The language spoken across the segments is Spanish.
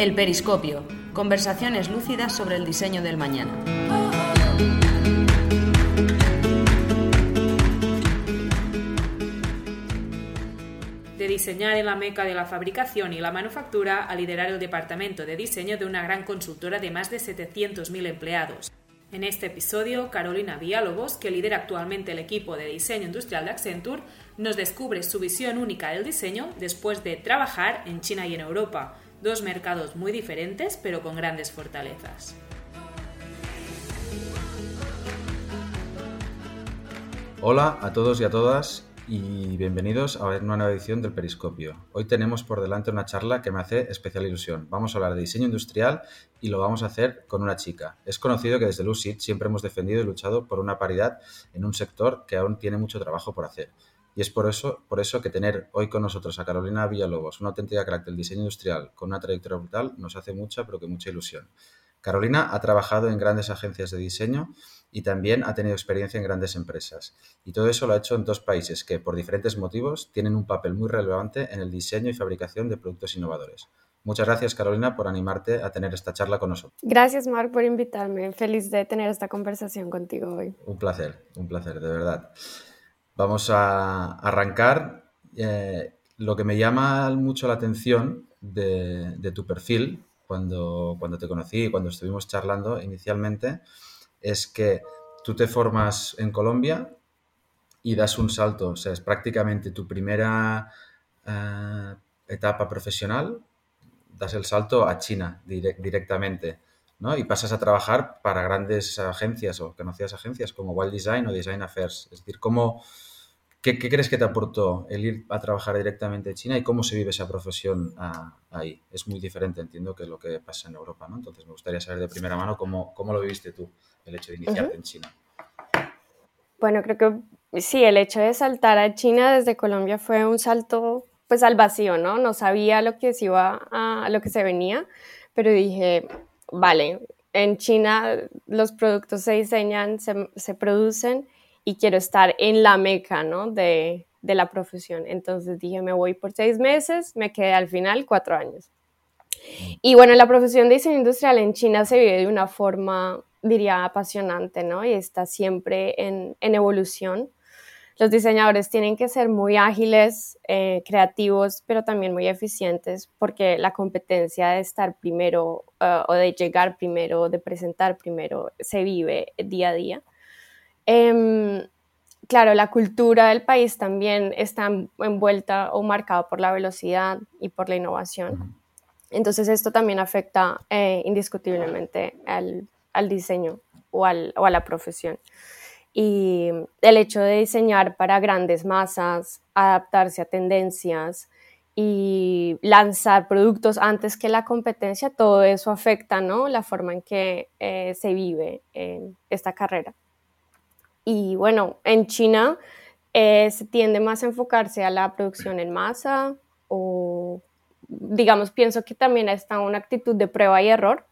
El periscopio. Conversaciones lúcidas sobre el diseño del mañana. De diseñar en la meca de la fabricación y la manufactura a liderar el departamento de diseño de una gran consultora de más de 700.000 empleados. En este episodio, Carolina Villalobos, que lidera actualmente el equipo de diseño industrial de Accenture, nos descubre su visión única del diseño después de trabajar en China y en Europa, dos mercados muy diferentes pero con grandes fortalezas. Hola a todos y a todas y bienvenidos a una nueva edición del Periscopio. Hoy tenemos por delante una charla que me hace especial ilusión. Vamos a hablar de diseño industrial y lo vamos a hacer con una chica. Es conocido que desde Lucid siempre hemos defendido y luchado por una paridad en un sector que aún tiene mucho trabajo por hacer. Y es por eso, por eso que tener hoy con nosotros a Carolina Villalobos, una auténtica crack del diseño industrial con una trayectoria brutal, nos hace mucha, pero que mucha ilusión. Carolina ha trabajado en grandes agencias de diseño y también ha tenido experiencia en grandes empresas. Y todo eso lo ha hecho en dos países que, por diferentes motivos, tienen un papel muy relevante en el diseño y fabricación de productos innovadores. Muchas gracias, Carolina, por animarte a tener esta charla con nosotros. Gracias, Marc, por invitarme. Feliz de tener esta conversación contigo hoy. Un placer, un placer, de verdad. Vamos a arrancar. Eh, lo que me llama mucho la atención de, tu perfil cuando, cuando te conocí y cuando estuvimos charlando inicialmente es que tú te formas en Colombia y das un salto, o sea, es prácticamente tu primera eh, etapa profesional, das el salto a China directamente, ¿no? Y pasas a trabajar para grandes agencias o conocidas agencias como Wild Design o Design Affairs. Es decir, ¿cómo, ¿Qué, crees que te aportó el ir a trabajar directamente en China y cómo se vive esa profesión ah, ahí? Es muy diferente, entiendo, que lo que pasa en Europa, ¿no? Entonces me gustaría saber de primera mano cómo, cómo lo viviste tú, el hecho de iniciarte en China. Bueno, creo que sí, el hecho de saltar a China desde Colombia fue un salto pues al vacío, ¿no? No sabía lo que se iba a lo que se venía, pero dije, vale, en China los productos se diseñan, se, se producen y quiero estar en la meca, ¿no? De, de la profesión. Entonces dije, me voy por seis meses, me quedé al final cuatro años. Y bueno, la profesión de diseño industrial en China se vive de una forma, diría, apasionante, ¿no? Y está siempre en, en evolución. Los diseñadores tienen que ser muy ágiles, eh, creativos, pero también muy eficientes, porque la competencia de estar primero uh, o de llegar primero, de presentar primero, se vive día a día. Em, claro, la cultura del país también está envuelta o marcada por la velocidad y por la innovación. Entonces esto también afecta eh, indiscutiblemente al, diseño o, o, a la profesión. Y el hecho de diseñar para grandes masas, adaptarse a tendencias y lanzar productos antes que la competencia, todo eso afecta ¿no? la forma en que eh, se vive en esta carrera. Y bueno, en China eh, se tiende más a enfocarse a la producción en masa o, digamos, pienso que también está una actitud de prueba y error,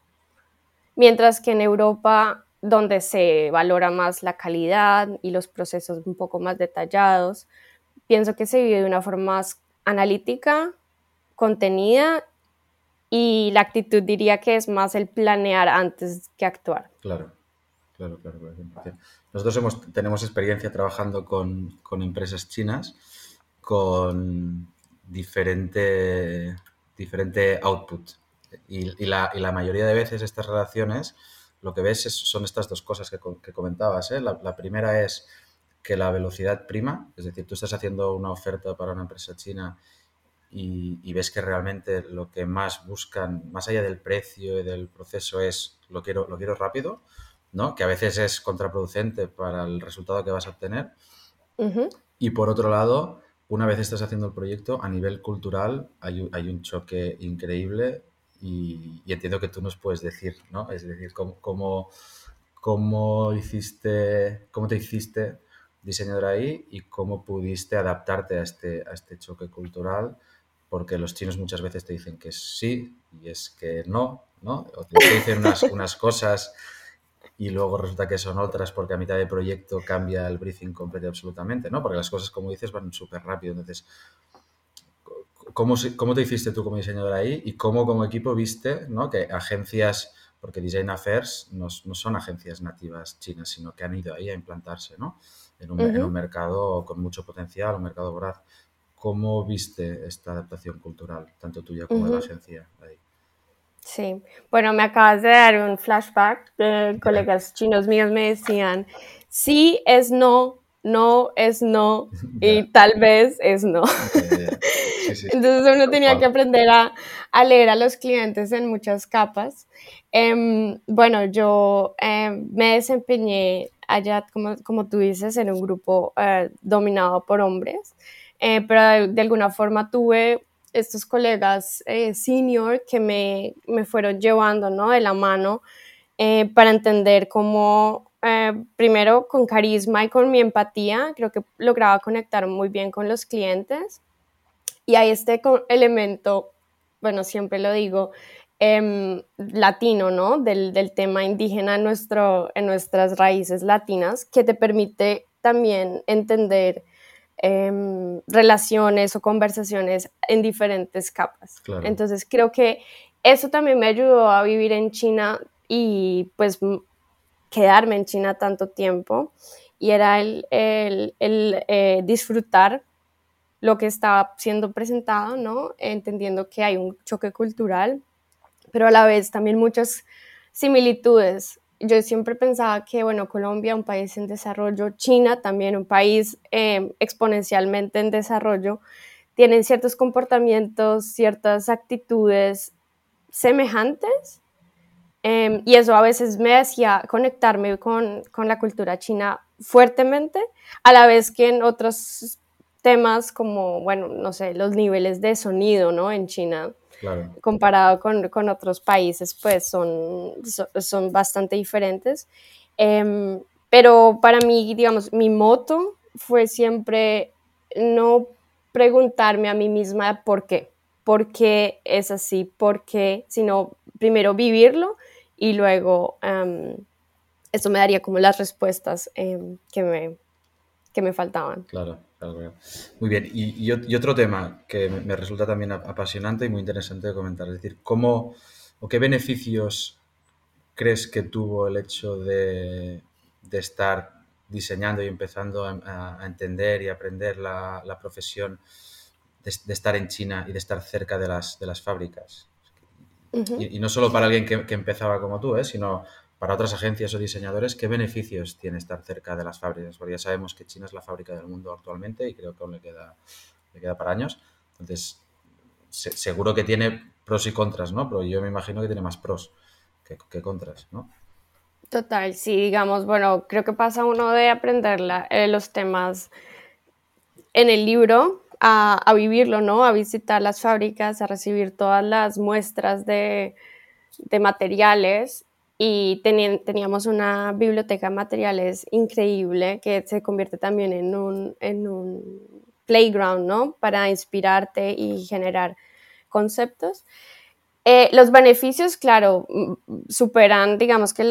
mientras que en Europa, donde se valora más la calidad y los procesos un poco más detallados, pienso que se vive de una forma más analítica, contenida y la actitud diría que es más el planear antes que actuar. Claro, claro, claro. claro. Nosotros tenemos experiencia trabajando con, empresas chinas con diferente, diferente output. Y, la, mayoría de veces estas relaciones lo que ves son estas dos cosas que, comentabas. ¿eh? La, primera es que la velocidad prima, es decir, tú estás haciendo una oferta para una empresa china y, y, ves que realmente lo que más buscan, más allá del precio y del proceso, es lo quiero, lo quiero rápido ¿no? Que a veces es contraproducente para el resultado que vas a obtener. Y por otro lado, una vez estás haciendo el proyecto, a nivel cultural hay, un choque increíble y, entiendo que tú nos puedes decir, ¿no? Es decir, cómo, cómo, hiciste, cómo te hiciste diseñador ahí y cómo pudiste adaptarte a este, a este choque cultural, porque los chinos muchas veces te dicen que sí y es que no, ¿no? O te dicen unas, unas cosas y luego resulta que son otras porque a mitad de proyecto cambia el briefing completo absolutamente, ¿no? Porque las cosas, como dices, van súper rápido. Entonces, ¿cómo, ¿cómo, te hiciste tú como diseñador ahí y cómo como equipo viste ¿no? que agencias, porque Design Affairs no, no, son agencias nativas chinas, sino que han ido ahí a implantarse ¿no? en, un, en un mercado con mucho potencial, un mercado voraz. ¿Cómo viste esta adaptación cultural, tanto tuya como de la agencia ahí? Sí, bueno, me acabas de dar un flashback. colegas chinos míos me decían, sí es no, no es no y tal vez es no. Entonces uno tenía que aprender a, a, leer a los clientes en muchas capas. Eh, bueno, yo eh, me desempeñé allá, como, como, tú dices, en un grupo eh, dominado por hombres, eh, pero de, de, alguna forma tuve estos colegas eh, senior que me, me, fueron llevando ¿no? de la mano para entender cómo eh, primero con carisma y con mi empatía, creo que lograba conectar muy bien con los clientes. Y hay este elemento, bueno, siempre lo digo, eh, latino, ¿no? Del, del, tema indígena en, nuestro, en nuestras raíces latinas, que te permite también entender eh, relaciones o conversaciones en diferentes capas. Claro. Entonces creo que eso también me ayudó a vivir en China y pues quedarme en China tanto tiempo y era el, el, el eh, disfrutar lo que estaba siendo presentado, ¿no? Entendiendo que hay un choque cultural, pero a la vez también muchas similitudes. Yo siempre pensaba que, bueno, Colombia, un país en desarrollo, China también un país eh, exponencialmente en desarrollo, tienen ciertos comportamientos, ciertas actitudes semejantes, eh, y eso a veces me hacía conectarme con, con, la cultura china fuertemente, a la vez que en otros temas como, bueno, no sé, los niveles de sonido, ¿no? En China, claro. comparado con, con, otros países, pues son, son bastante diferentes. Eh, pero para mí, digamos, mi moto fue siempre no preguntarme a mí misma por qué, por qué es así, por qué, sino primero vivirlo y luego um, esto me daría como las respuestas um, que, me, que me faltaban. Claro, Muy bien, y, y, otro tema que me resulta también apasionante y muy interesante de comentar, es decir, ¿cómo o qué beneficios crees que tuvo el hecho de, de estar diseñando y empezando a, a entender y aprender la, la profesión de, de, estar en China y de estar cerca de las, de las fábricas? Uh -huh. y, y, no solo para alguien que, que empezaba como tú, ¿eh? sino para otras agencias o diseñadores, ¿qué beneficios tiene estar cerca de las fábricas? Porque ya sabemos que China es la fábrica del mundo actualmente y creo que aún le queda, le queda para años. Entonces, se, seguro que tiene pros y contras, ¿no? Pero yo me imagino que tiene más pros que, contras, ¿no? Total, sí, digamos, bueno, creo que pasa uno de aprender eh, los temas en el libro a, vivirlo, ¿no? A visitar las fábricas, a recibir todas las muestras de materiales y teníamos una biblioteca de materiales increíble que se convierte también en un, en un playground, ¿no? Para inspirarte y generar conceptos. Eh, los beneficios, claro, superan, digamos que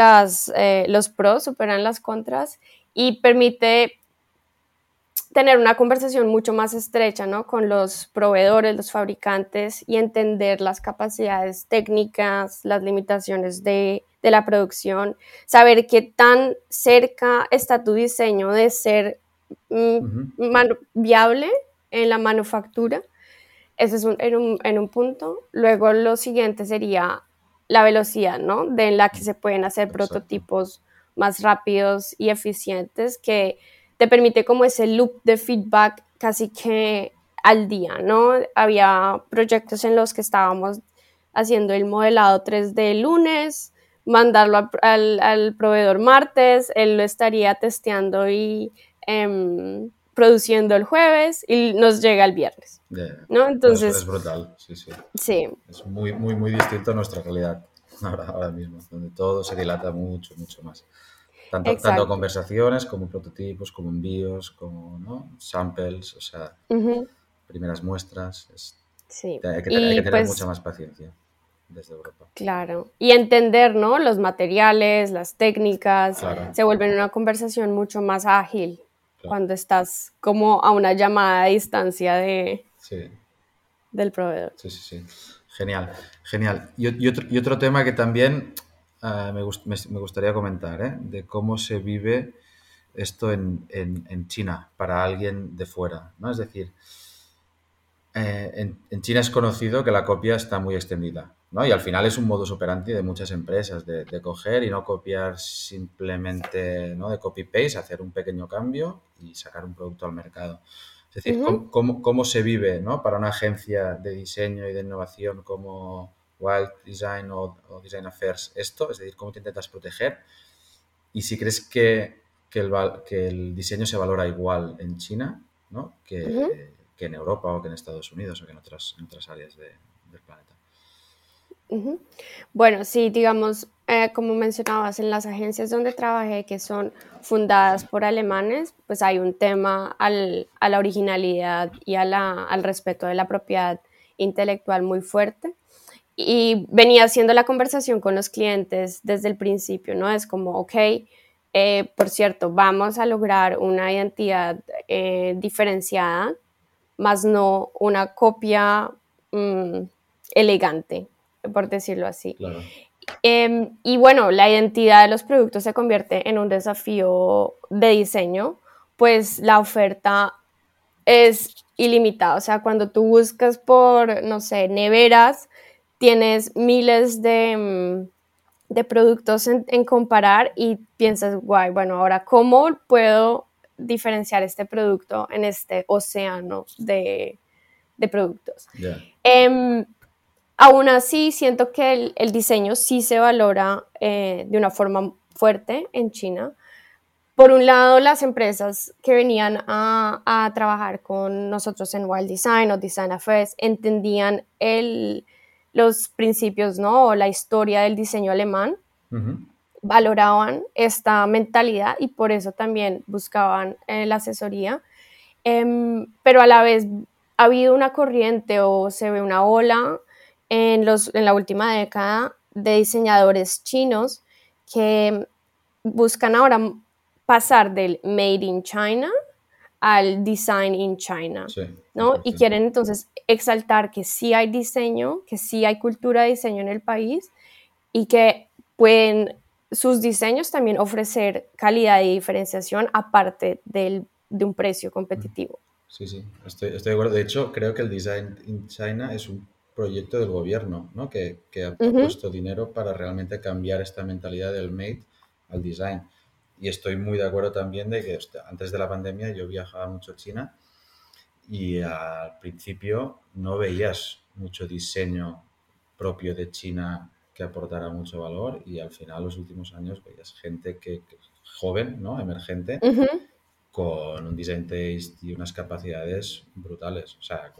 eh, los pros superan las contras y permite tener una conversación mucho más estrecha ¿no? con los proveedores, los fabricantes y entender las capacidades técnicas, las limitaciones de, de la producción, saber qué tan cerca está tu diseño de ser mm, uh -huh. viable en la manufactura. Ese es un, en, un, en, un, punto. Luego lo siguiente sería la velocidad, ¿no? De la que se pueden hacer Exacto. prototipos más rápidos y eficientes que te permite como ese loop de feedback casi que al día, ¿no? Había proyectos en los que estábamos haciendo el modelado 3D el lunes, mandarlo al, al, al, proveedor martes, él lo estaría testeando y eh, produciendo el jueves y nos llega el viernes. Yeah. ¿no? Entonces, es, es, brutal, sí, sí. Sí. Es muy, muy, muy distinto a nuestra calidad ahora, ahora mismo, donde todo se dilata mucho, mucho más. Tanto, tanto, conversaciones como prototipos, como envíos, como ¿no? samples, o sea, uh -huh. primeras muestras. Es, sí. hay, que, hay que tener pues, mucha más paciencia desde Europa. Claro, y entender, ¿no? Los materiales, las técnicas, claro. se vuelven una conversación mucho más ágil claro. cuando estás como a una llamada a distancia de, sí. del proveedor. Sí, sí, sí. Genial, genial. Y, otro, tema que también ah, me, gustaría comentar, ¿eh? de cómo se vive esto en, China para alguien de fuera, ¿no? Es decir, eh, en, China es conocido que la copia está muy extendida, ¿no? Y al final es un modus operandi de muchas empresas, de, coger y no copiar simplemente, ¿no? De copy-paste, hacer un pequeño cambio y sacar un producto al mercado. Es decir, cómo, se vive, ¿no? Para una agencia de diseño y de innovación como Wild Design o, Design Affairs esto, es decir, cómo te intentas proteger y si crees que, el, que el diseño se valora igual en China, ¿no? Que, que en Europa o que en Estados Unidos o que en otras, otras áreas del planeta. Bueno, sí, digamos, eh, como mencionabas, en las agencias donde trabajé, que son fundadas por alemanes, pues hay un tema al, a la originalidad y a al respeto de la propiedad intelectual muy fuerte. Y venía haciendo la conversación con los clientes desde el principio, ¿no? Es como, ok, eh, por cierto, vamos a lograr una identidad eh, diferenciada más no una copia mm, elegante, por decirlo así. Em, y bueno, la identidad de los productos se convierte en un desafío de diseño, pues la oferta es ilimitada. O sea, cuando tú buscas por, no sé, neveras, tienes miles de, mm, de productos en, en, comparar y piensas, guay, bueno, ahora, ¿cómo puedo diferenciar este producto en este océano de, productos. Em, aún así, siento que el, diseño sí se valora eh, de una forma fuerte en China. Por un lado, las empresas que venían a, trabajar con nosotros en Wild Design o Design Affairs entendían los principios, ¿no? O la historia del diseño alemán valoraban esta mentalidad y por eso también buscaban eh, la asesoría. Em, pero a la vez ha habido una corriente o se ve una ola en, los, en la última década de diseñadores chinos que buscan ahora pasar del Made in China al Design in China, ¿no? Y quieren entonces exaltar que sí hay diseño, que sí hay cultura de diseño en el país y que pueden sus diseños también ofrecer calidad y diferenciación aparte del, de un precio competitivo. Sí, sí, estoy, estoy, de acuerdo. De hecho, creo que el Design in China es un proyecto del gobierno, ¿no? Que, que ha puesto dinero para realmente cambiar esta mentalidad del made al design. Y estoy muy de acuerdo también de que antes de la pandemia yo viajaba mucho a China y al principio no veías mucho diseño propio de China que aportara mucho valor y al final los últimos años veías gente que, joven, ¿no? Emergente, con un design taste y unas capacidades brutales, o sea,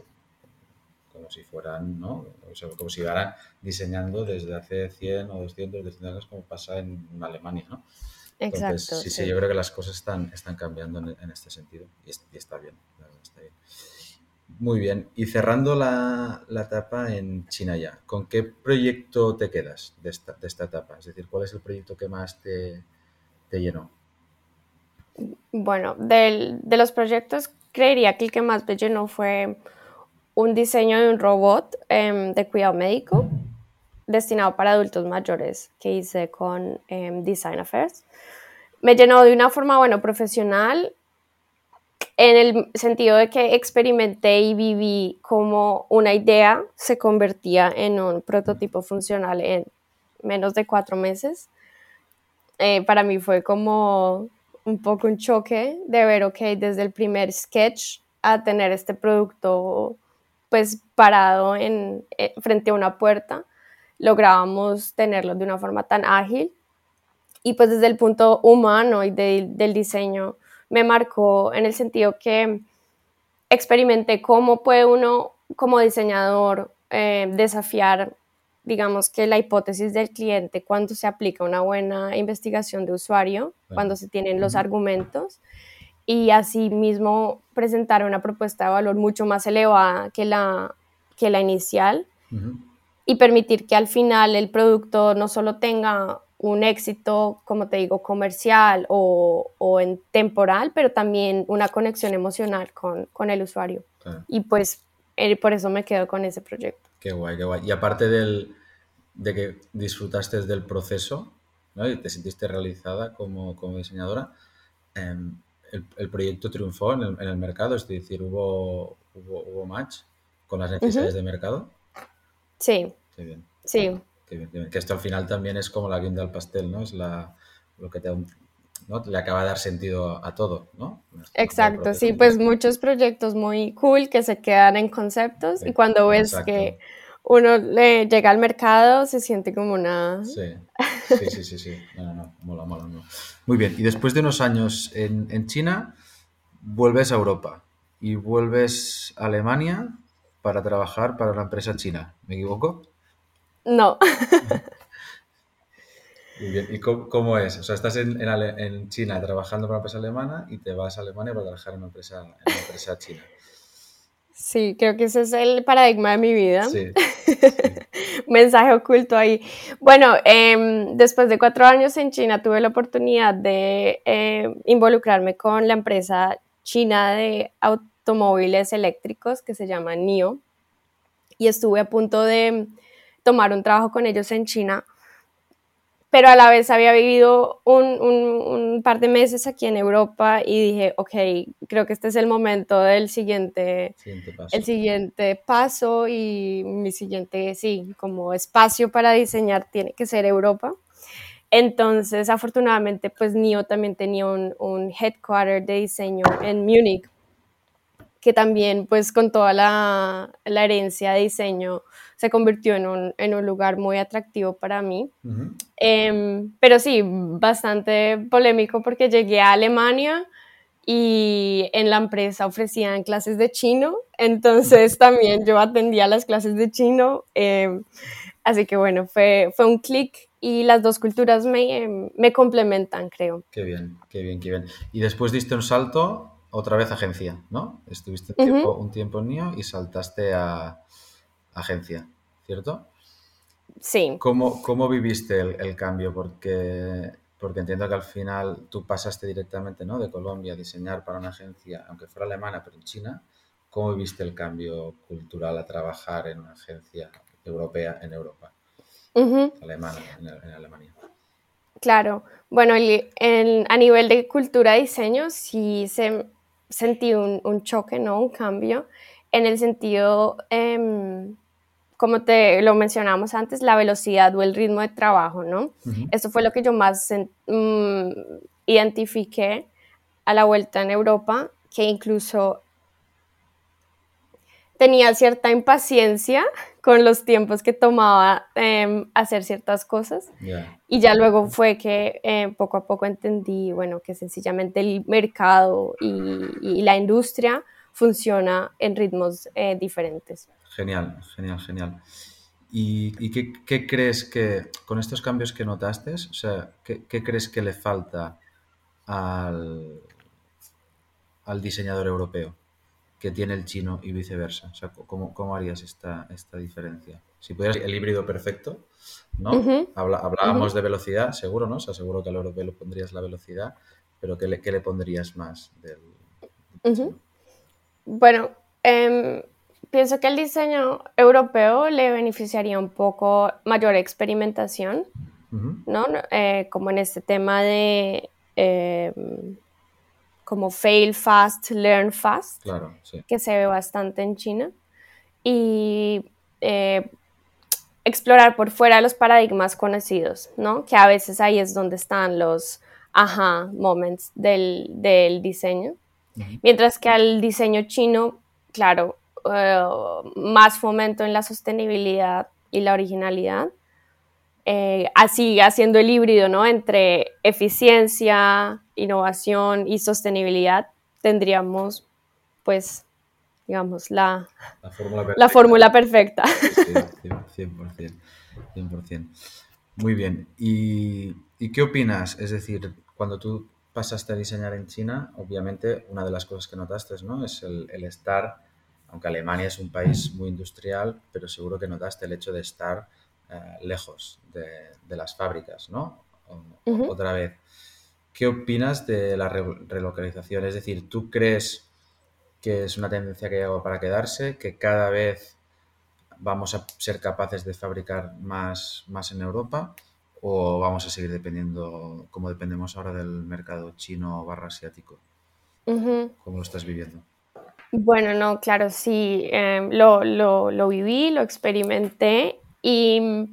como, si fueran, ¿no? O sea, como si llegaran diseñando desde hace 100 o 200, 200 años como pasa en Alemania, ¿no? Exacto. sí, sí, yo creo que las cosas están, están cambiando en, este sentido y, está bien, está bien. Muy bien. Y cerrando la, etapa en China ya, ¿con qué proyecto te quedas de esta, etapa? Es decir, ¿cuál es el proyecto que más te, llenó? Bueno, de los proyectos, creería que el que más me llenó fue un diseño de un robot em, de cuidado médico destinado para adultos mayores que hice con em, Design Affairs. Me llenó de una forma, bueno, profesional en el sentido de que experimenté y viví como una idea se convertía en un prototipo funcional en menos de cuatro meses. Eh, para mí fue como un poco un choque de ver, ok, desde el primer sketch a tener este producto pues parado en, eh, frente a una puerta, lográbamos tenerlo de una forma tan ágil. Y pues desde el punto humano y del diseño me marcó en el sentido que experimenté cómo puede uno como diseñador eh, desafiar, digamos que la hipótesis del cliente cuando se aplica una buena investigación de usuario, cuando se tienen los argumentos y así mismo presentar una propuesta de valor mucho más elevada que la, que la inicial y permitir que al final el producto no solo tenga un éxito, como te digo, comercial o, en temporal, pero también una conexión emocional con, el usuario. Y pues eh, por eso me quedo con ese proyecto. Qué guay, qué guay. Y aparte del, de que disfrutaste del proceso ¿no? y te sentiste realizada como, como diseñadora, em, el, el, proyecto triunfó en el, en el, mercado, es decir, hubo, hubo, hubo match con las necesidades uh -huh. de mercado. Sí. Qué bien. Sí. Qué bien, qué bien. Que esto al final también es como la guinda al pastel, ¿no? Es la, lo que te da un, ¿no? le acaba de dar sentido a todo, ¿no? Exacto, sí, pues muchos proyectos muy cool que se quedan en conceptos sí, y cuando ves exacto. que uno le llega al mercado se siente como una... Sí, sí, sí, sí, sí. No, no, no, mola, mola, mola. Muy bien, y después de unos años en, en China, vuelves a Europa y vuelves a Alemania para trabajar para una empresa china, ¿me equivoco? No. Muy bien. ¿Y cómo, cómo, es? O sea, estás en, en, en, China trabajando para una empresa alemana y te vas a Alemania para trabajar en una empresa, en una empresa china. Sí, creo que ese es el paradigma de mi vida. Sí. Mensaje oculto ahí. Bueno, eh, después de cuatro años en China tuve la oportunidad de eh, involucrarme con la empresa china de automóviles eléctricos que se llama NIO y estuve a punto de tomar un trabajo con ellos en China pero a la vez había vivido un, un, un, par de meses aquí en Europa y dije, ok, creo que este es el momento del siguiente, siguiente paso. el siguiente paso y mi siguiente, sí, como espacio para diseñar tiene que ser Europa. Entonces, afortunadamente, pues NIO también tenía un, un headquarter de diseño en Múnich, que también, pues con toda la, la herencia de diseño, se convirtió en un, en un lugar muy atractivo para mí. Uh -huh. eh, pero sí, bastante polémico porque llegué a Alemania y en la empresa ofrecían clases de chino, entonces también yo atendía las clases de chino. Eh, así que bueno, fue, fue un clic y las dos culturas me, me complementan, creo. Qué bien, qué bien, qué bien. Y después diste un salto, otra vez agencia, ¿no? Estuviste un tiempo, uh -huh. un tiempo en NIO y saltaste a agencia, ¿cierto? Sí. ¿Cómo, cómo viviste el, el, cambio? Porque, porque entiendo que al final tú pasaste directamente ¿no? de Colombia a diseñar para una agencia, aunque fuera alemana, pero en China. ¿Cómo viviste el cambio cultural a trabajar en una agencia europea en Europa? Uh -huh. Alemana, en, en, Alemania. Claro. Bueno, el, el, a nivel de cultura de diseño sí se, sentí un, un choque, ¿no? Un cambio en el sentido... Eh, como te lo mencionamos antes, la velocidad o el ritmo de trabajo, ¿no? Uh -huh. Eso fue lo que yo más um, identifiqué a la vuelta en Europa, que incluso tenía cierta impaciencia con los tiempos que tomaba eh, hacer ciertas cosas. Yeah. Y ya luego fue que eh, poco a poco entendí, bueno, que sencillamente el mercado y, y la industria funciona en ritmos eh, diferentes. Genial, genial, genial. ¿Y, y qué, qué, crees que, con estos cambios que notaste, o sea, qué, qué crees que le falta al, al, diseñador europeo que tiene el chino y viceversa? O sea, ¿cómo, cómo harías esta, esta diferencia? Si pudieras el híbrido perfecto, ¿no? Uh -huh. Habla, hablábamos uh -huh. de velocidad, seguro, ¿no? O sea, seguro que al europeo le pondrías la velocidad, pero ¿qué le, qué le pondrías más del, del uh -huh. Bueno, eh, pienso que el diseño europeo le beneficiaría un poco mayor experimentación, uh -huh. ¿no? Eh, como en este tema de eh, como fail fast, learn fast, claro, sí. que se ve bastante en China, y eh, explorar por fuera los paradigmas conocidos, ¿no? Que a veces ahí es donde están los aha moments del, del diseño. Uh -huh. Mientras que al diseño chino, claro, uh, más fomento en la sostenibilidad y la originalidad, eh, así haciendo el híbrido ¿no? entre eficiencia, innovación y sostenibilidad, tendríamos pues digamos la, la fórmula perfecta. La fórmula perfecta. Sí, 100%, 100%. Muy bien. ¿Y, ¿Y qué opinas? Es decir, cuando tú pasaste a diseñar en China, obviamente una de las cosas que notaste ¿no? es el, el, estar, aunque Alemania es un país muy industrial, pero seguro que notaste el hecho de estar eh, lejos de, de, las fábricas, ¿no? O, uh -huh. Otra vez, ¿qué opinas de la re relocalización? Es decir, ¿tú crees que es una tendencia que llega para quedarse, que cada vez vamos a ser capaces de fabricar más, más en Europa o vamos a seguir dependiendo, como dependemos ahora del mercado chino barra asiático? ¿Cómo lo estás viviendo? Bueno, no, claro, sí, em, lo, lo, lo, viví, lo experimenté y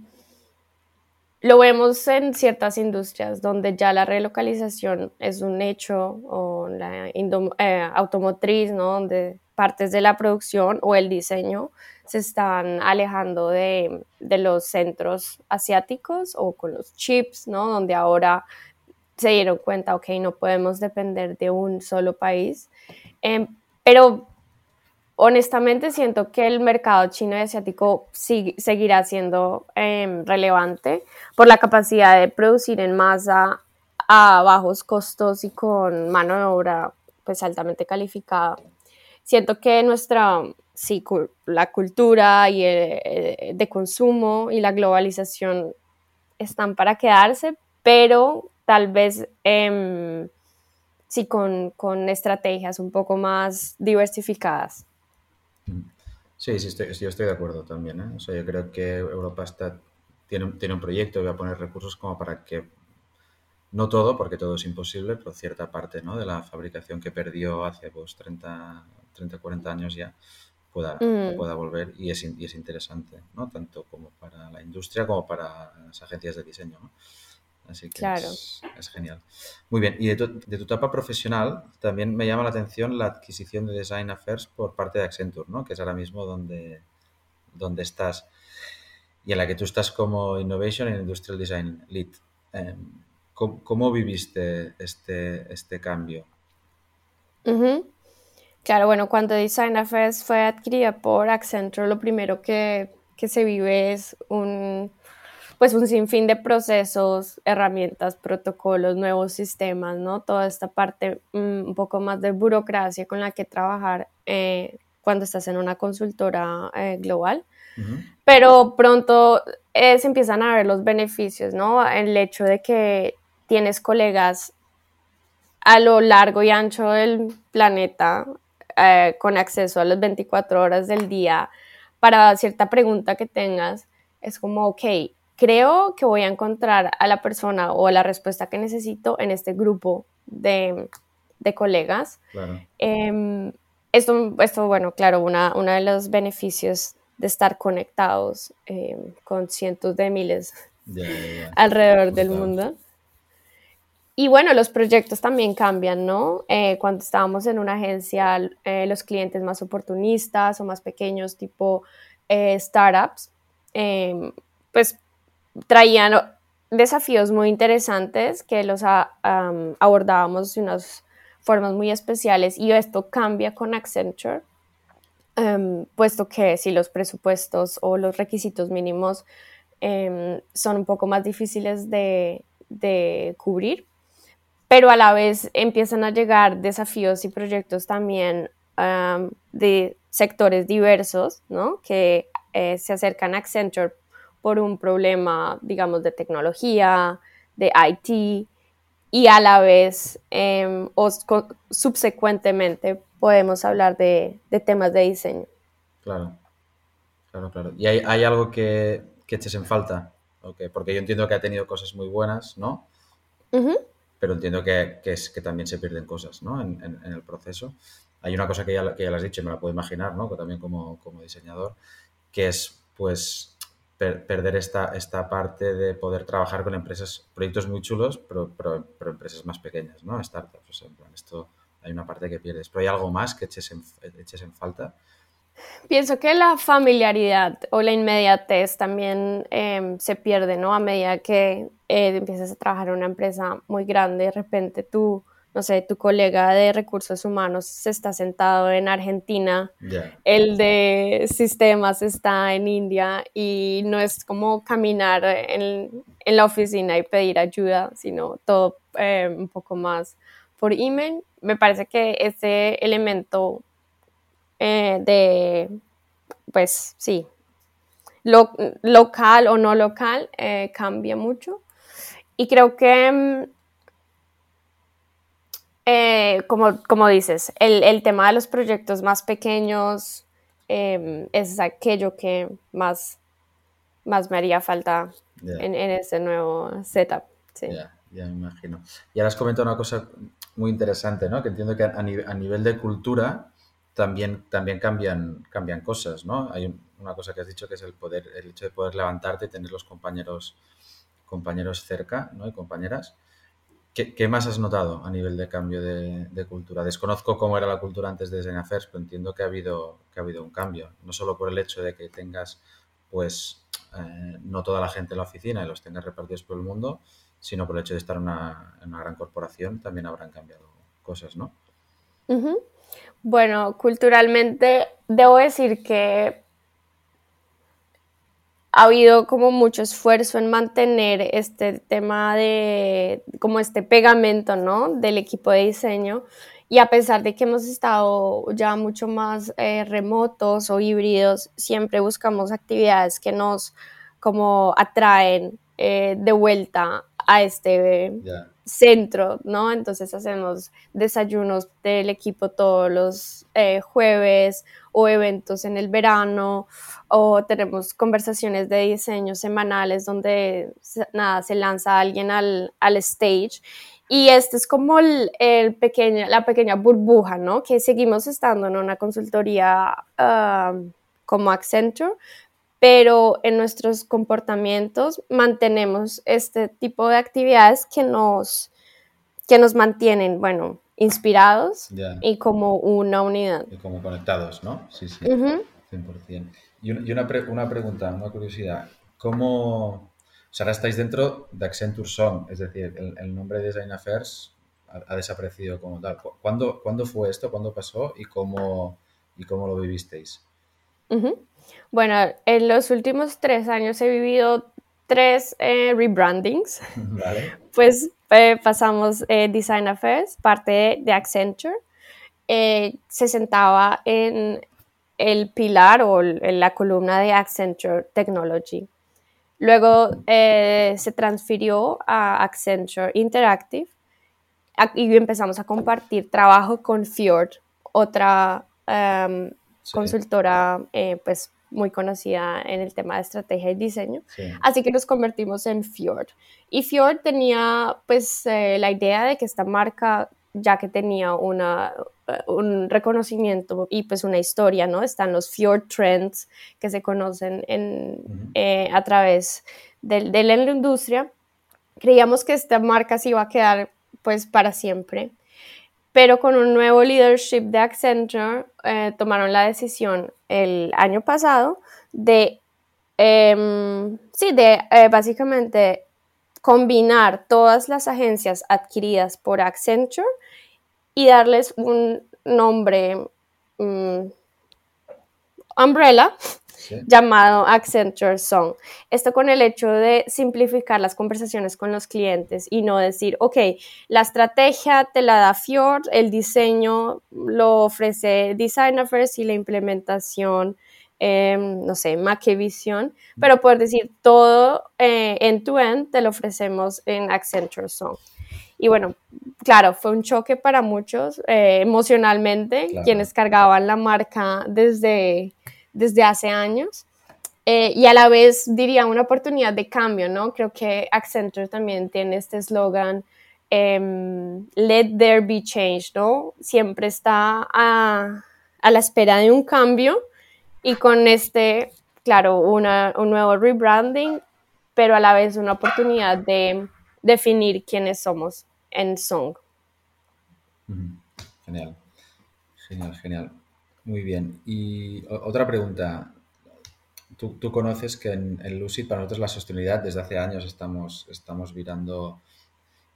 lo vemos en ciertas industrias donde ya la relocalización es un hecho, o la eh, automotriz, ¿no? donde partes de la producción o el diseño se están alejando de, de, los centros asiáticos o con los chips, ¿no? donde ahora se dieron cuenta, ok, no podemos depender de un solo país. Eh, pero honestamente siento que el mercado chino y asiático seguirá siendo em, relevante por la capacidad de producir en masa a bajos costos y con mano de obra pues altamente calificada. Siento que nuestra, sí, la cultura y de consumo y la globalización están para quedarse, pero tal vez eh, sí con, con estrategias un poco más diversificadas. Sí, sí, estoy, yo estoy de acuerdo también. ¿eh? O sea, yo creo que Europa está, tiene, tiene un proyecto y va a poner recursos como para que, no todo, porque todo es imposible, pero cierta parte ¿no? de la fabricación que perdió hace pues, 30, 30 40 años ya pueda, mm. pueda volver y es, y es interesante, ¿no? tanto como para la industria como para las agencias de diseño. ¿no? Así que es, genial. Muy bien, y de tu, de tu, etapa profesional también me llama la atención la adquisición de Design Affairs por parte de Accenture, ¿no? que es ahora mismo donde, donde estás y en la que tú estás como Innovation and Industrial Design Lead. Em, ¿cómo, viviste este, este cambio? Claro, bueno, cuando Design fue adquirida por Accenture, lo primero que, que se vive es un pues un sinfín de procesos, herramientas, protocolos, nuevos sistemas, ¿no? Toda esta parte mm, un poco más de burocracia con la que trabajar eh, cuando estás en una consultora eh, global. Pero pronto eh, se empiezan a ver los beneficios, ¿no? El hecho de que tienes colegas a lo largo y ancho del planeta con acceso a las 24 horas del día para cierta pregunta que tengas, es como, ok, creo que voy a encontrar a la persona o la respuesta que necesito en este grupo de, colegas. Em, esto, esto, bueno, claro, uno de los beneficios de estar conectados em, con cientos de miles alrededor del mundo. Y bueno, los proyectos también cambian, ¿no? Eh, cuando estábamos en una agencia, eh, los clientes más oportunistas o más pequeños, tipo eh, startups, em, pues traían desafíos muy interesantes que los abordábamos de unas formas muy especiales y esto cambia con Accenture, em, puesto que si los presupuestos o los requisitos mínimos em, son un poco más difíciles de, cubrir, pero a la vez empiezan a llegar desafíos y proyectos también de sectores diversos, ¿no? Que eh, se acercan a Accenture por un problema, digamos, de tecnología, de IT, y a la vez em, o subsecuentemente podemos hablar de, temas de diseño. Claro, claro, claro. ¿Y hay, algo que, que, eches en falta? Okay, porque yo entiendo que ha tenido cosas muy buenas, ¿no? Pero entiendo que, es, que también se pierden cosas, ¿no? En, el proceso. Hay una cosa que ya, que ya le has dicho y me la puedo imaginar, ¿no? Que también como, como diseñador, que es, pues, perder esta, esta parte de poder trabajar con empresas, proyectos muy chulos, pero, pero, empresas más pequeñas, ¿no? Startups. en plan, esto hay una parte que pierdes. Pero hay algo más que eches en, eches en falta. Pienso que la familiaridad o la inmediatez también em, se pierde, ¿no? A medida que eh, empiezas a trabajar en una empresa muy grande, de repente tú no sé, tu colega de recursos humanos se está sentado en Argentina, el de sistemas está en India y no es como caminar en, la oficina y pedir ayuda, sino todo eh, un poco más por email. Me parece que ese elemento eh, de, pues sí, local o no local eh, cambia mucho. Y creo que mm, eh, como, como dices, el, el, tema de los proyectos más pequeños em, es aquello que más, más me haría falta en, en, ese nuevo setup. Sí. Ya, me imagino. Y ahora has comentado una cosa muy interesante, ¿no? Que entiendo que a, a nivel de cultura también, también cambian, cambian cosas, ¿no? Hay una cosa que has dicho que es el poder, el hecho de poder levantarte y tener los compañeros, compañeros cerca, ¿no? Y compañeras. ¿Qué, más has notado a nivel de cambio de, cultura? Desconozco cómo era la cultura antes de Design Affairs, pero entiendo que ha habido, que ha habido un cambio. No solo por el hecho de que tengas, pues, eh, no toda la gente en la oficina y los tengas repartidos por el mundo, sino por el hecho de estar en una, gran corporación, también habrán cambiado cosas, ¿no? Bueno, culturalmente debo decir que ha habido como mucho esfuerzo en mantener este tema de, como este pegamento, ¿no? Del equipo de diseño. Y a pesar de que hemos estado ya mucho más eh, remotos o híbridos, siempre buscamos actividades que nos como atraen eh, de vuelta a este centro, ¿no? Entonces hacemos desayunos del equipo todos los eh, jueves o eventos en el verano o tenemos conversaciones de diseño semanales donde nada, se lanza alguien al, al stage y este es como el, el la pequeña burbuja, ¿no? Que seguimos estando en una consultoría ah, como Accenture, pero en nuestros comportamientos mantenemos este tipo de actividades que nos, que nos mantienen, bueno, inspirados y como una unidad. Y como conectados, ¿no? Sí, sí, 100%. Y, una, una, pregunta, una curiosidad. ¿Cómo, o sea, ahora estáis dentro de Accenture Song, es decir, el, nombre de Design Affairs ha, desaparecido como tal. ¿Cuándo, ¿Cuándo, fue esto? ¿Cuándo pasó? ¿Y cómo, y cómo lo vivisteis? Bueno, en los últimos tres años he vivido tres eh, rebrandings. Pues eh, pasamos eh, Design Affairs, parte de, Accenture. se sentaba en el pilar o en la columna de Accenture Technology. Luego se transfirió a Accenture Interactive y empezamos a compartir trabajo con Fjord, otra consultora pues muy conocida en el tema de estrategia y diseño. Así que nos convertimos en Fjord. Y Fjord tenía pues eh, la idea de que esta marca, ya que tenía una, eh, un reconocimiento y pues una historia, ¿no? Están los Fjord Trends que se conocen en, eh, a través de, de la industria. Creíamos que esta marca se iba a quedar pues para siempre pero con un nuevo leadership de Accenture eh, tomaron la decisión el año pasado de, em, sí, de eh, básicamente combinar todas las agencias adquiridas por Accenture y darles un nombre um, umbrella llamado Accenture Song. Esto con el hecho de simplificar las conversaciones con los clientes y no decir, ok, la estrategia te la da Fjord, el diseño lo ofrece Design Affairs y la implementación, em, no sé, Makevision, pero poder decir todo eh, end-to-end te lo ofrecemos en Accenture Song. Y bueno, claro, fue un choque para muchos eh, emocionalmente, quienes cargaban la marca desde desde hace años. Eh, y a la vez diría una oportunidad de cambio, ¿no? Creo que Accenture también tiene este eslogan, em, let there be change, ¿no? Siempre está a, a, la espera de un cambio y con este, claro, una, un nuevo rebranding, pero a la vez una oportunidad de definir quiénes somos en Song. Genial, genial, genial. Muy bien. Y otra pregunta. Tú, conoces que en, Lucid para nosotros la sostenibilidad desde hace años estamos, estamos virando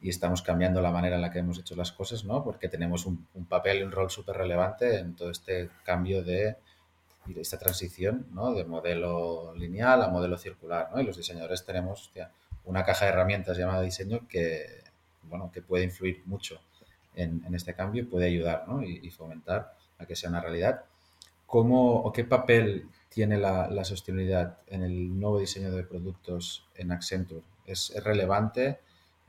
y estamos cambiando la manera en la que hemos hecho las cosas, ¿no? Porque tenemos un, papel y un rol súper relevante en todo este cambio de, de esta transición, ¿no? De modelo lineal a modelo circular, ¿no? Y los diseñadores tenemos una caja de herramientas llamada diseño que, bueno, que puede influir mucho en, este cambio y puede ayudar, ¿no? y fomentar a que sea una realidad. ¿Cómo o qué papel tiene la, sostenibilidad en el nuevo diseño de productos en Accenture? ¿Es, relevante?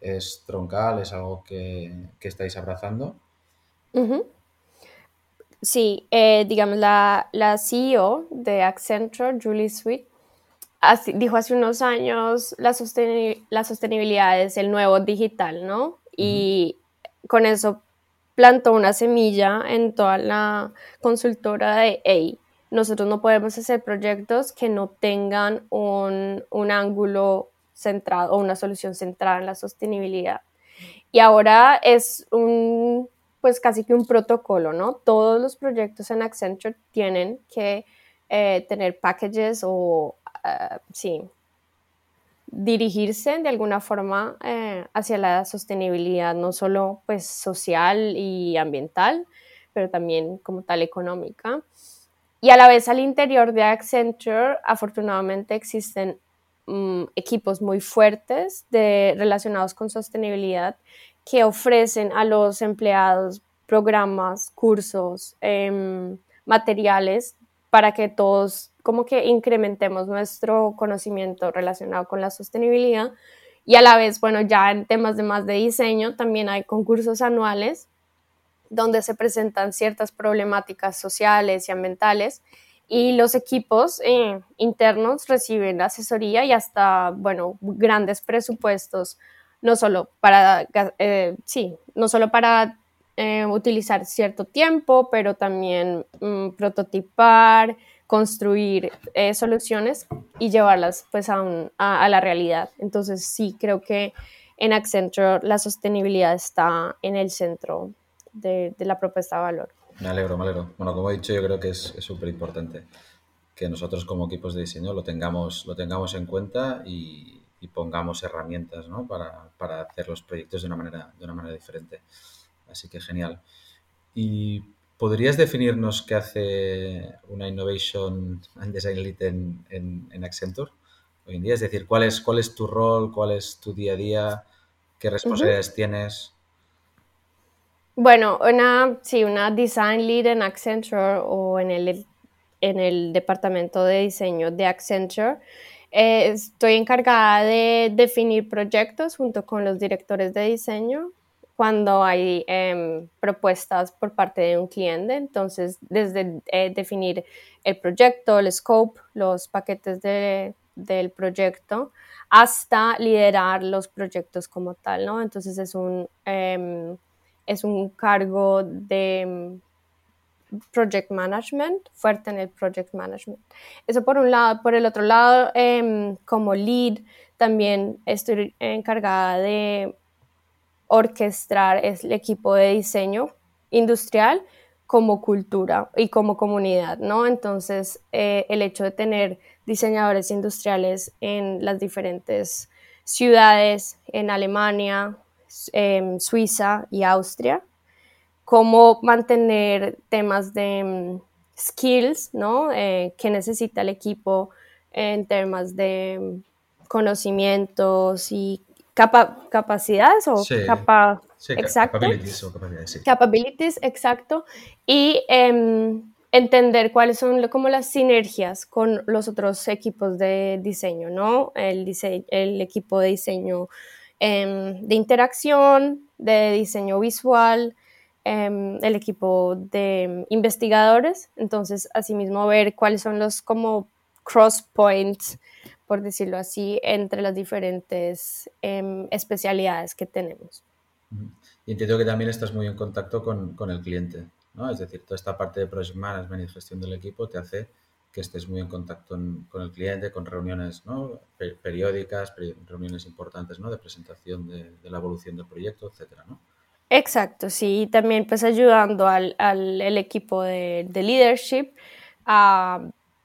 ¿Es troncal? ¿Es algo que, estáis abrazando? Sí, eh, digamos, la, la, CEO de Accenture, Julie Sweet, dijo hace unos años la, la, sostenibilidad es el nuevo digital, ¿no? Y con eso plantó una semilla en toda la consultora de, hey, nosotros no podemos hacer proyectos que no tengan un, un ángulo centrado o una solución centrada en la sostenibilidad. Y ahora es un, pues casi que un protocolo, ¿no? Todos los proyectos en Accenture tienen que eh, tener packages o, uh, sí, dirigirse de alguna forma eh, hacia la sostenibilidad, no solo pues social y ambiental, pero también como tal económica. Y a la vez al interior de Accenture, afortunadamente existen mm, equipos muy fuertes relacionados con sostenibilidad que ofrecen a los empleados programas, cursos, em, materiales para que todos como que incrementemos nuestro conocimiento relacionado con la sostenibilidad. Y a la vez, bueno, ya en temas de más de diseño también hay concursos anuales donde se presentan ciertas problemáticas sociales y ambientales. Y los equipos eh, internos reciben asesoría y hasta, bueno, grandes presupuestos, no solo para, eh, sí, no solo para eh, utilizar cierto tiempo, pero también mm, prototipar, construir soluciones y llevarlas pues a, a, la realidad. Entonces sí, creo que en Accenture la sostenibilidad está en el centro de, la propuesta de valor. Me alegro, me alegro. Bueno, como he dicho, yo creo que es súper importante que nosotros como equipos de diseño lo tengamos, lo tengamos en cuenta y, pongamos herramientas ¿no? para, para, hacer los proyectos de una, manera, de una manera diferente. Así que genial. ¿Y podrías definirnos qué hace una Innovation and Design Lead en, en, Accenture hoy en día? Es decir, ¿cuál es, cuál es tu rol? ¿Cuál es tu día a día? ¿Qué responsabilidades tienes? Bueno, una, sí, una design lead en Accenture o en el, en el departamento de diseño de Accenture. Eh, estoy encargada de definir proyectos junto con los directores de diseño cuando hay em, propuestas por parte de un cliente. Entonces, desde eh, definir el proyecto, el scope, los paquetes de, del proyecto, hasta liderar los proyectos como tal, ¿no? Entonces, es un... Em, es un cargo de mm, project management, fuerte en el project management. Eso por un lado. Por el otro lado, em, como lead, también estoy encargada de orquestar el equipo de diseño industrial como cultura y como comunidad, ¿no? Entonces, eh, el hecho de tener diseñadores industriales en las diferentes ciudades, en Alemania, Em, Suiza y Austria, cómo mantener temas de em, skills, ¿no? Eh, que necesita el equipo en temas de em, conocimientos y capacidades o capa exacto. Capabilities, o capacidades, capabilities, exacto. Y entender cuáles son como las sinergias con los otros equipos de diseño, ¿no? El, el equipo de diseño Em, de interacción, de diseño visual, em, el equipo de investigadores. Entonces, asimismo, ver cuáles son los como cross points, por decirlo así, entre las diferentes em, especialidades que tenemos. Y entiendo que también estás muy en contacto con, con el cliente, ¿no? Es decir, toda esta parte de project management y gestión del equipo te hace que estés muy en contacto con el cliente, con reuniones ¿no? periódicas, reuniones importantes ¿no? de presentación de, la evolución del proyecto, etcétera, ¿no? Exacto, sí, también pues ayudando al, al el equipo de, de, leadership a,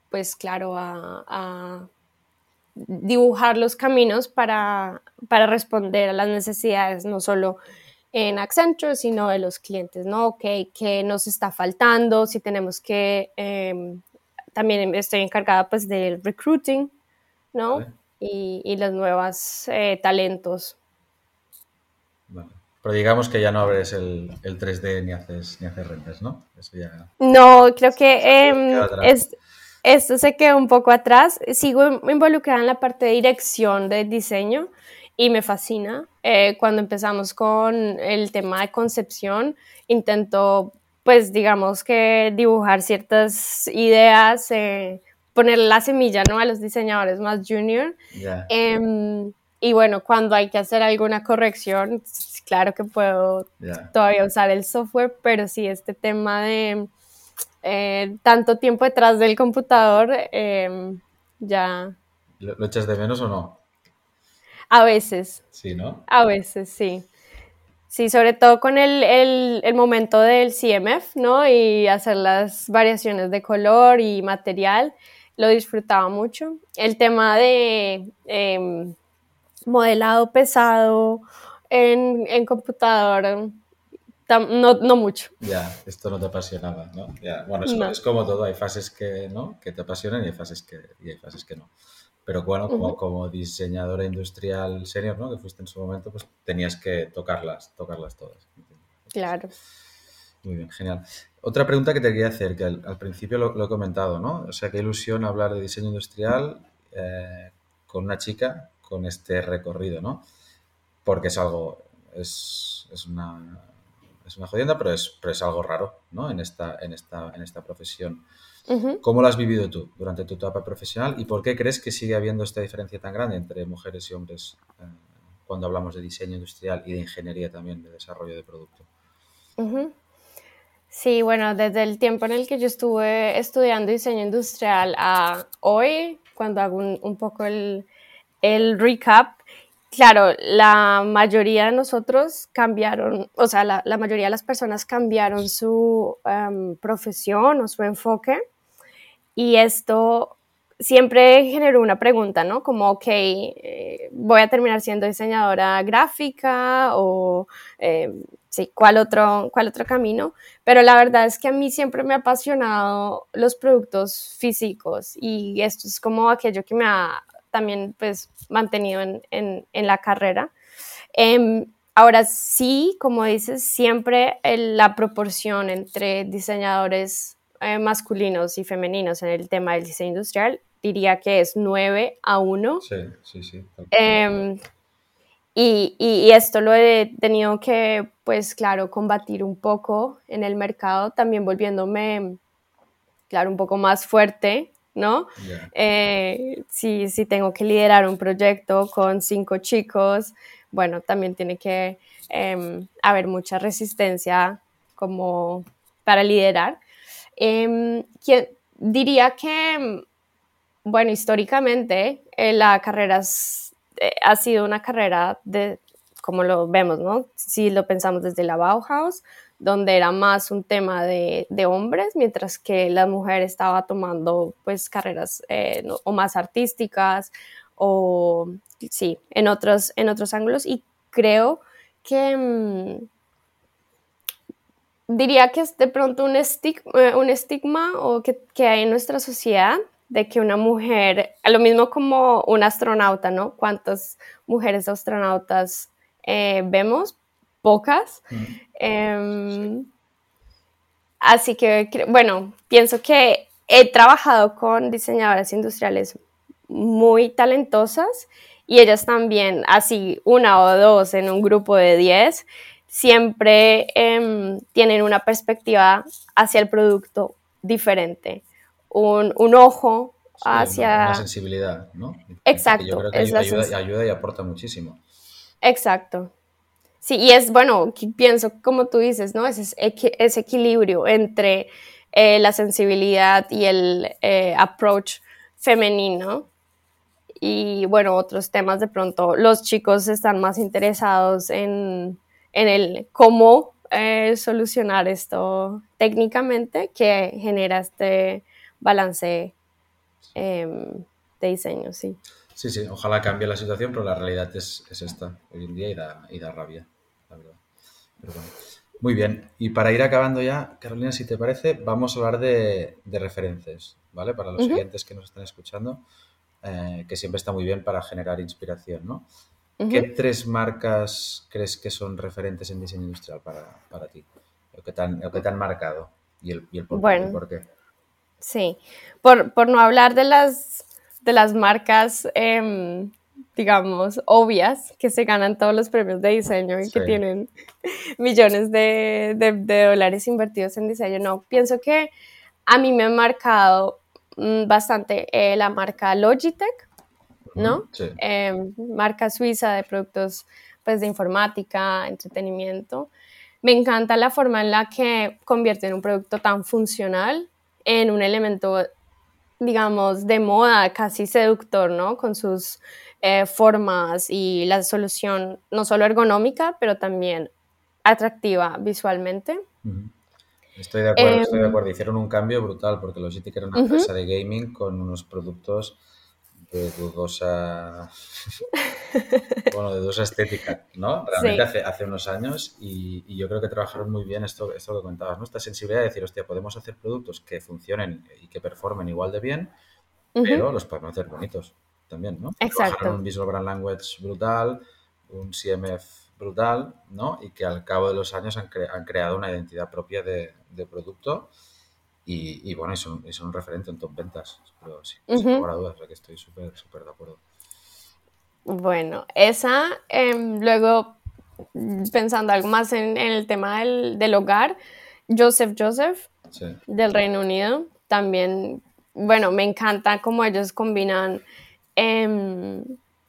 pues claro, a, a, dibujar los caminos para, para responder a las necesidades, no solo en Accenture, sino de los clientes, ¿no? ¿Qué, qué nos está faltando? Si tenemos que em, también estoy encargada pues del recruiting, ¿no? Y, y, los nuevos eh, talentos. Pero digamos que ya no abres el, el 3D ni haces, ni haces rentas, ¿no? No, creo que em, es, esto se quedó un poco atrás. Sigo involucrada en la parte de dirección de diseño y me fascina. Eh, cuando empezamos con el tema de concepción, intento, pues digamos que dibujar ciertas ideas, eh, poner la semilla ¿no? a los diseñadores más junior. Em, y bueno, cuando hay que hacer alguna corrección, claro que puedo todavía usar el software, pero sí, este tema de eh, tanto tiempo detrás del computador, em, ya... ¿Lo, echas de menos o no? A veces. Sí, ¿no? A veces, sí. Sí, sobre todo con el, el, momento del CMF, ¿no? Y hacer las variaciones de color y material, lo disfrutaba mucho. El tema de em, modelado pesado en, en computador, no, no, mucho. Ya, esto no te apasionaba, ¿no? Bueno, es, como todo, hay fases que, ¿no? que te apasionan y hay fases que, y hay fases que no. Pero bueno, como, como diseñadora industrial senior, ¿no? Que fuiste en su momento, pues tenías que tocarlas, tocarlas todas. Claro. Muy bien, genial. Otra pregunta que te quería hacer, que al, principio lo, he comentado, ¿no? O sea, qué ilusión hablar de diseño industrial eh, con una chica con este recorrido, ¿no? Porque es algo, es, es una es una jodienda, pero es, pero es algo raro, ¿no? En esta, en esta, en esta profesión. ¿Cómo lo has vivido tú durante tu etapa profesional y por qué crees que sigue habiendo esta diferencia tan grande entre mujeres y hombres eh, cuando hablamos de diseño industrial y de ingeniería también, de desarrollo de producto? Sí, bueno, desde el tiempo en el que yo estuve estudiando diseño industrial a hoy, cuando hago un, poco el, el recap, claro, la mayoría de nosotros cambiaron, o sea, la, mayoría de las personas cambiaron su em, profesión o su enfoque y esto siempre generó una pregunta, ¿no? Como, ok, eh, voy a terminar siendo diseñadora gráfica o, em, sí, ¿cuál otro, ¿cuál otro camino? Pero la verdad es que a mí siempre me ha apasionado los productos físicos y esto es como aquello que me ha también pues mantenido en, la carrera. Em, ahora sí, como dices, siempre la proporción entre diseñadores eh, masculinos y femeninos en el tema del diseño industrial diría que es 9 a 1. Sí, sí, sí. Em, y, y, esto lo he tenido que, pues claro, combatir un poco en el mercado, también volviéndome, claro, un poco más fuerte ¿no? Eh, si, tengo que liderar un proyecto con cinco chicos, bueno, también tiene que em, haber mucha resistencia como para liderar. Em, diría que, bueno, históricamente eh, la carrera eh, ha sido una carrera de, como lo vemos, ¿no? Si lo pensamos desde la Bauhaus, donde era más un tema de, hombres, mientras que la mujer estaba tomando pues carreras eh, o más artísticas o sí, en otros, en otros ángulos y creo que mm, diría que es de pronto un estigma, eh, un estigma o que, hay en nuestra sociedad de que una mujer, lo mismo como un astronauta, ¿no? ¿Cuántas mujeres astronautas eh, vemos? Pocas. Em, así que, bueno, pienso que he trabajado con diseñadoras industriales muy talentosas y ellas también, así una o dos en un grupo de diez, siempre em, tienen una perspectiva hacia el producto diferente, un, ojo hacia... Una, sensibilidad, ¿no? Exacto. Yo creo que ayuda, ayuda y aporta muchísimo. Exacto. Sí, y es bueno, pienso como tú dices, ¿no? Ese, ese equilibrio entre eh, la sensibilidad y el eh, approach femenino. Y bueno, otros temas de pronto, los chicos están más interesados en, el cómo eh, solucionar esto técnicamente que genera este balance em, de diseño, sí. Sí, sí, ojalá cambie la situación, pero la realidad es, esta hoy en día y da, y da rabia. Muy bien, y para ir acabando ya, Carolina, si te parece, vamos a hablar de, referencias, ¿vale? Para los clientes que nos están escuchando, eh, que siempre está muy bien para generar inspiración, ¿no? ¿Qué tres marcas crees que son referentes en diseño industrial para, ti? Lo que, te han, marcado y el, por, qué. Sí, por, no hablar de las, de las marcas em, digamos, obvias, que se ganan todos los premios de diseño y que tienen millones de, dólares invertidos en diseño. No, pienso que a mí me ha marcado mm, bastante eh, la marca Logitech, ¿no? Em, marca suiza de productos pues, de informática, entretenimiento. Me encanta la forma en la que convierte en un producto tan funcional en un elemento, digamos, de moda, casi seductor, ¿no? Con sus eh, formas y la solución no solo ergonómica, pero también atractiva visualmente. Estoy de acuerdo, estoy de em, acuerdo. Hicieron un cambio brutal porque Logitech era una empresa de gaming con unos productos de dudosa, bueno, de dudosa estética, ¿no? Realmente hace, hace unos años y, yo creo que trabajaron muy bien esto, esto que comentabas, ¿no? Esta sensibilidad de decir, hostia, podemos hacer productos que funcionen y que performen igual de bien, pero los podemos hacer bonitos también, ¿no? Exacto. Trabajaron un Visual Brand Language brutal, un CMF brutal, ¿no? Y que al cabo de los años han, han creado una identidad propia de, de producto y, bueno, es un, un, referente en top ventas, pero sí, sin lugar a dudas, que estoy súper, súper de acuerdo. Bueno, esa, em, luego pensando algo más en, el tema del, del, hogar, Joseph Joseph del Reino Unido, también, bueno, me encanta cómo ellos combinan, eh,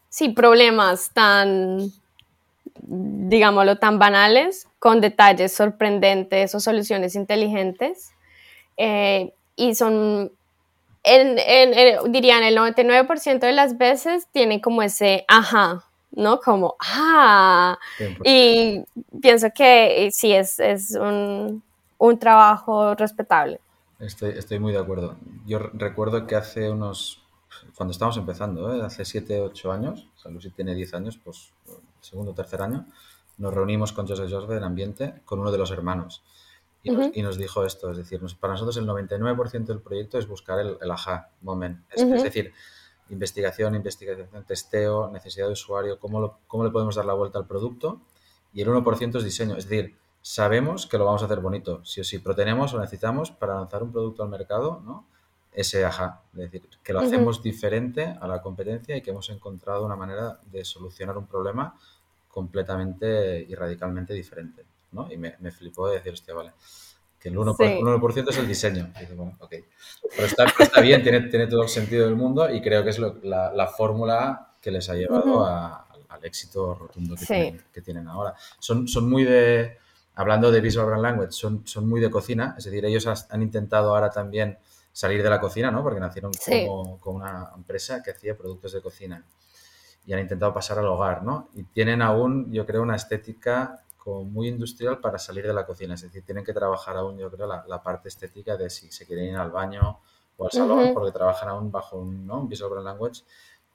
sí, problemas tan, digámoslo, tan banales con detalles sorprendentes o soluciones inteligentes eh, y son, en, en, dirían, el 99% de las veces tienen como ese ajá, ¿no? Como, ah, y pienso que sí, es, es un, un, trabajo respetable. Estoy, estoy muy de acuerdo. Yo recuerdo que hace unos, cuando estábamos empezando, ¿eh? hace 7, 8 años, o sea, Lucy tiene 10 años, pues segundo o tercer año, nos reunimos con Joseph Joseph en Ambiente con uno de los hermanos y, nos, dijo esto, es decir, para nosotros el 99% del proyecto es buscar el, el aha moment, es, decir, investigación, investigación, testeo, necesidad de usuario, cómo, cómo le podemos dar la vuelta al producto y el 1% es diseño, es decir, sabemos que lo vamos a hacer bonito, sí o sí, pero tenemos o necesitamos para lanzar un producto al mercado, ¿no? Ese aha, es decir, que lo hacemos diferente a la competencia y que hemos encontrado una manera de solucionar un problema completamente y radicalmente diferente. Y me, me flipó de decir, hostia, vale, que el 1%, es el diseño. Pero está, bien, tiene, tiene, todo el sentido del mundo y creo que es la, la, fórmula que les ha llevado al éxito rotundo que, tienen, ahora. Son, son muy de, hablando de Visual Brand Language, son, son muy de cocina, es decir, ellos han intentado ahora también salir de la cocina, ¿no? Porque nacieron como, como, una empresa que hacía productos de cocina. Y han intentado pasar al hogar, ¿no? Y tienen aún, yo creo, una estética muy industrial para salir de la cocina. Es decir, tienen que trabajar aún, yo creo, la, parte estética de si se quieren ir al baño o al salón, porque trabajan aún bajo un, ¿no? un Visual Brand Language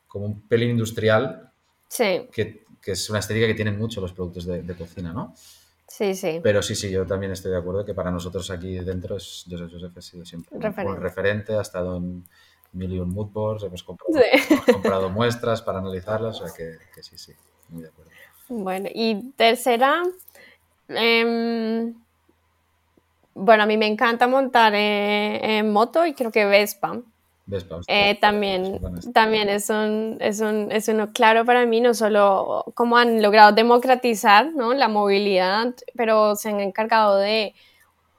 como un pelín industrial, sí. que, que, es una estética que tienen mucho los productos de, cocina, ¿no? Sí, sí. Pero sí, sí, yo también estoy de acuerdo que para nosotros aquí dentro es Joseph Joseph ha sido siempre un referente, ha estado en mil y un mood boards, hemos comprado, hemos comprado muestras para analizarlas, o sea que, que sí, sí, muy de acuerdo. Bueno, y tercera, em, bueno, a mí me encanta montar en, moto y creo que Vespa. Vespa. Eh, también también es, un, es, un, es uno claro para mí, no solo cómo han logrado democratizar ¿no? la movilidad, pero se han encargado de,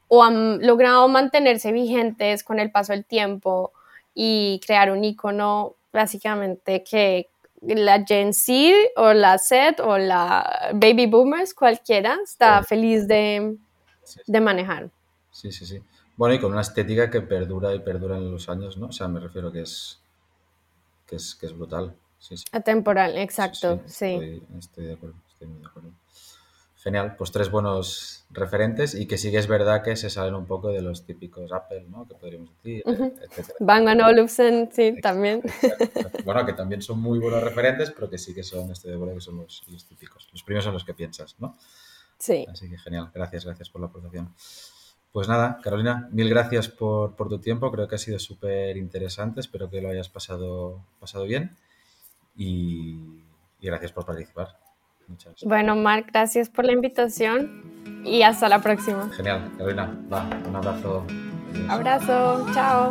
o han logrado mantenerse vigentes con el paso del tiempo y crear un icono básicamente que, la Gen Z o la Z o la Baby Boomers, cualquiera, está feliz de, manejar. Sí, sí, sí. Bueno, y con una estética que perdura y perdura en los años, ¿no? O sea, me refiero que es, que es, que es brutal. Atemporal, exacto, sí. estoy de acuerdo, estoy muy de acuerdo. Genial, pues tres buenos referentes y que sí que es verdad que se salen un poco de los típicos Apple, ¿no? Que podríamos decir, etcétera. Bang Olufsen, sí, también. Bueno, que también son muy buenos referentes, pero que sí que son, estoy de acuerdo que son los, típicos. Los primeros son los que piensas, ¿no? Sí. Así que genial, gracias, gracias por la aportación. Pues nada, Carolina, mil gracias por, por tu tiempo, creo que ha sido súper interesante, espero que lo hayas pasado, pasado bien y, y gracias por participar. Bueno, Marc, gracias por la invitación y hasta la próxima. Genial, Carolina. Va, un abrazo. Abrazo, chao.